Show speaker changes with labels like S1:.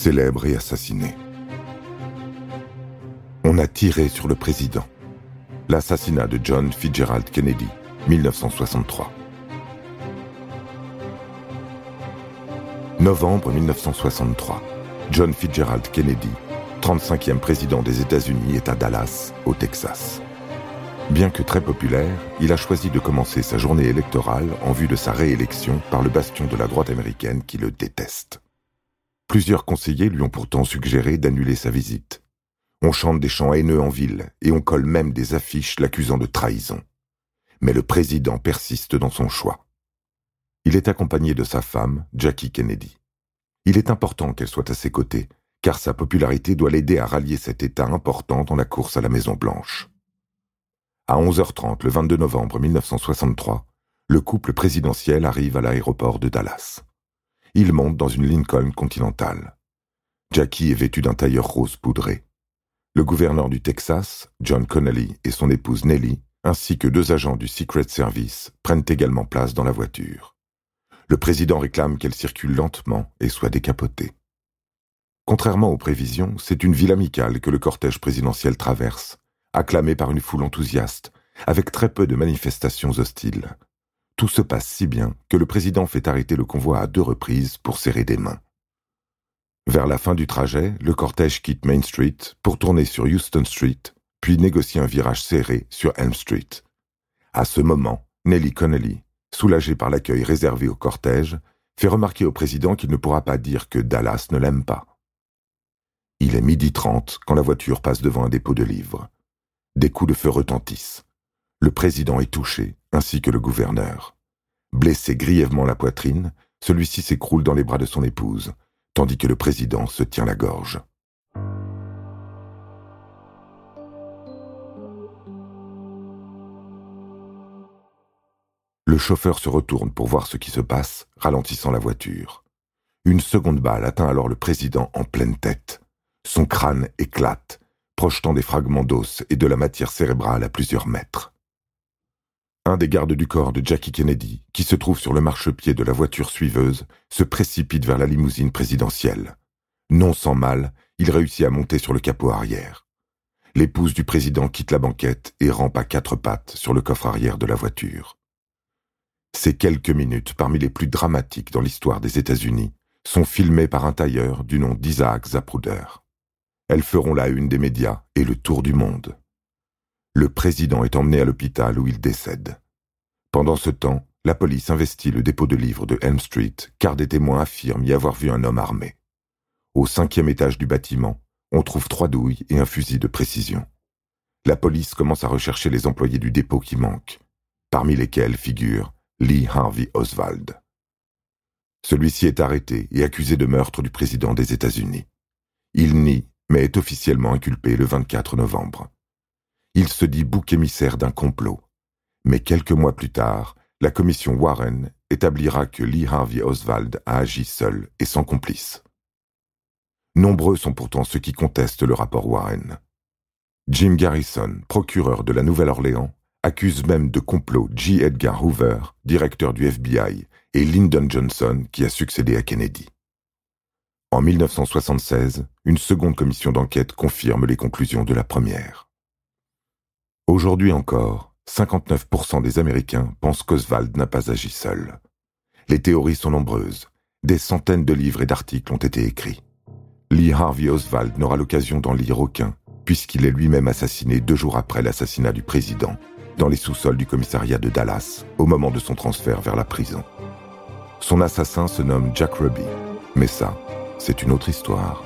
S1: célèbre et assassiné. On a tiré sur le président. L'assassinat de John Fitzgerald Kennedy, 1963. Novembre 1963. John Fitzgerald Kennedy, 35e président des États-Unis, est à Dallas, au Texas. Bien que très populaire, il a choisi de commencer sa journée électorale en vue de sa réélection par le bastion de la droite américaine qui le déteste. Plusieurs conseillers lui ont pourtant suggéré d'annuler sa visite. On chante des chants haineux en ville et on colle même des affiches l'accusant de trahison. Mais le président persiste dans son choix. Il est accompagné de sa femme, Jackie Kennedy. Il est important qu'elle soit à ses côtés, car sa popularité doit l'aider à rallier cet État important dans la course à la Maison-Blanche. À 11h30 le 22 novembre 1963, le couple présidentiel arrive à l'aéroport de Dallas. Il monte dans une Lincoln Continental. Jackie est vêtue d'un tailleur rose poudré. Le gouverneur du Texas, John Connolly, et son épouse Nellie, ainsi que deux agents du Secret Service, prennent également place dans la voiture. Le président réclame qu'elle circule lentement et soit décapotée. Contrairement aux prévisions, c'est une ville amicale que le cortège présidentiel traverse, acclamé par une foule enthousiaste, avec très peu de manifestations hostiles. Tout se passe si bien que le président fait arrêter le convoi à deux reprises pour serrer des mains. Vers la fin du trajet, le cortège quitte Main Street pour tourner sur Houston Street, puis négocier un virage serré sur Elm Street. À ce moment, Nellie Connolly, soulagé par l'accueil réservé au cortège, fait remarquer au président qu'il ne pourra pas dire que Dallas ne l'aime pas. Il est midi trente quand la voiture passe devant un dépôt de livres. Des coups de feu retentissent. Le président est touché, ainsi que le gouverneur. Blessé grièvement la poitrine, celui-ci s'écroule dans les bras de son épouse, tandis que le président se tient la gorge. Le chauffeur se retourne pour voir ce qui se passe, ralentissant la voiture. Une seconde balle atteint alors le président en pleine tête. Son crâne éclate, projetant des fragments d'os et de la matière cérébrale à plusieurs mètres. Un des gardes du corps de Jackie Kennedy, qui se trouve sur le marchepied de la voiture suiveuse, se précipite vers la limousine présidentielle. Non sans mal, il réussit à monter sur le capot arrière. L'épouse du président quitte la banquette et rampe à quatre pattes sur le coffre arrière de la voiture. Ces quelques minutes, parmi les plus dramatiques dans l'histoire des États-Unis, sont filmées par un tailleur du nom d'Isaac Zapruder. Elles feront la une des médias et le tour du monde. Le président est emmené à l'hôpital où il décède. Pendant ce temps, la police investit le dépôt de livres de Elm Street car des témoins affirment y avoir vu un homme armé. Au cinquième étage du bâtiment, on trouve trois douilles et un fusil de précision. La police commence à rechercher les employés du dépôt qui manquent, parmi lesquels figurent Lee Harvey Oswald. Celui-ci est arrêté et accusé de meurtre du président des États-Unis. Il nie, mais est officiellement inculpé le 24 novembre. Il se dit bouc émissaire d'un complot. Mais quelques mois plus tard, la commission Warren établira que Lee Harvey Oswald a agi seul et sans complice. Nombreux sont pourtant ceux qui contestent le rapport Warren. Jim Garrison, procureur de la Nouvelle-Orléans, accuse même de complot J. Edgar Hoover, directeur du FBI, et Lyndon Johnson, qui a succédé à Kennedy. En 1976, une seconde commission d'enquête confirme les conclusions de la première. Aujourd'hui encore, 59% des Américains pensent qu'Oswald n'a pas agi seul. Les théories sont nombreuses. Des centaines de livres et d'articles ont été écrits. Lee Harvey Oswald n'aura l'occasion d'en lire aucun, puisqu'il est lui-même assassiné deux jours après l'assassinat du président dans les sous-sols du commissariat de Dallas au moment de son transfert vers la prison. Son assassin se nomme Jack Ruby, mais ça, c'est une autre histoire.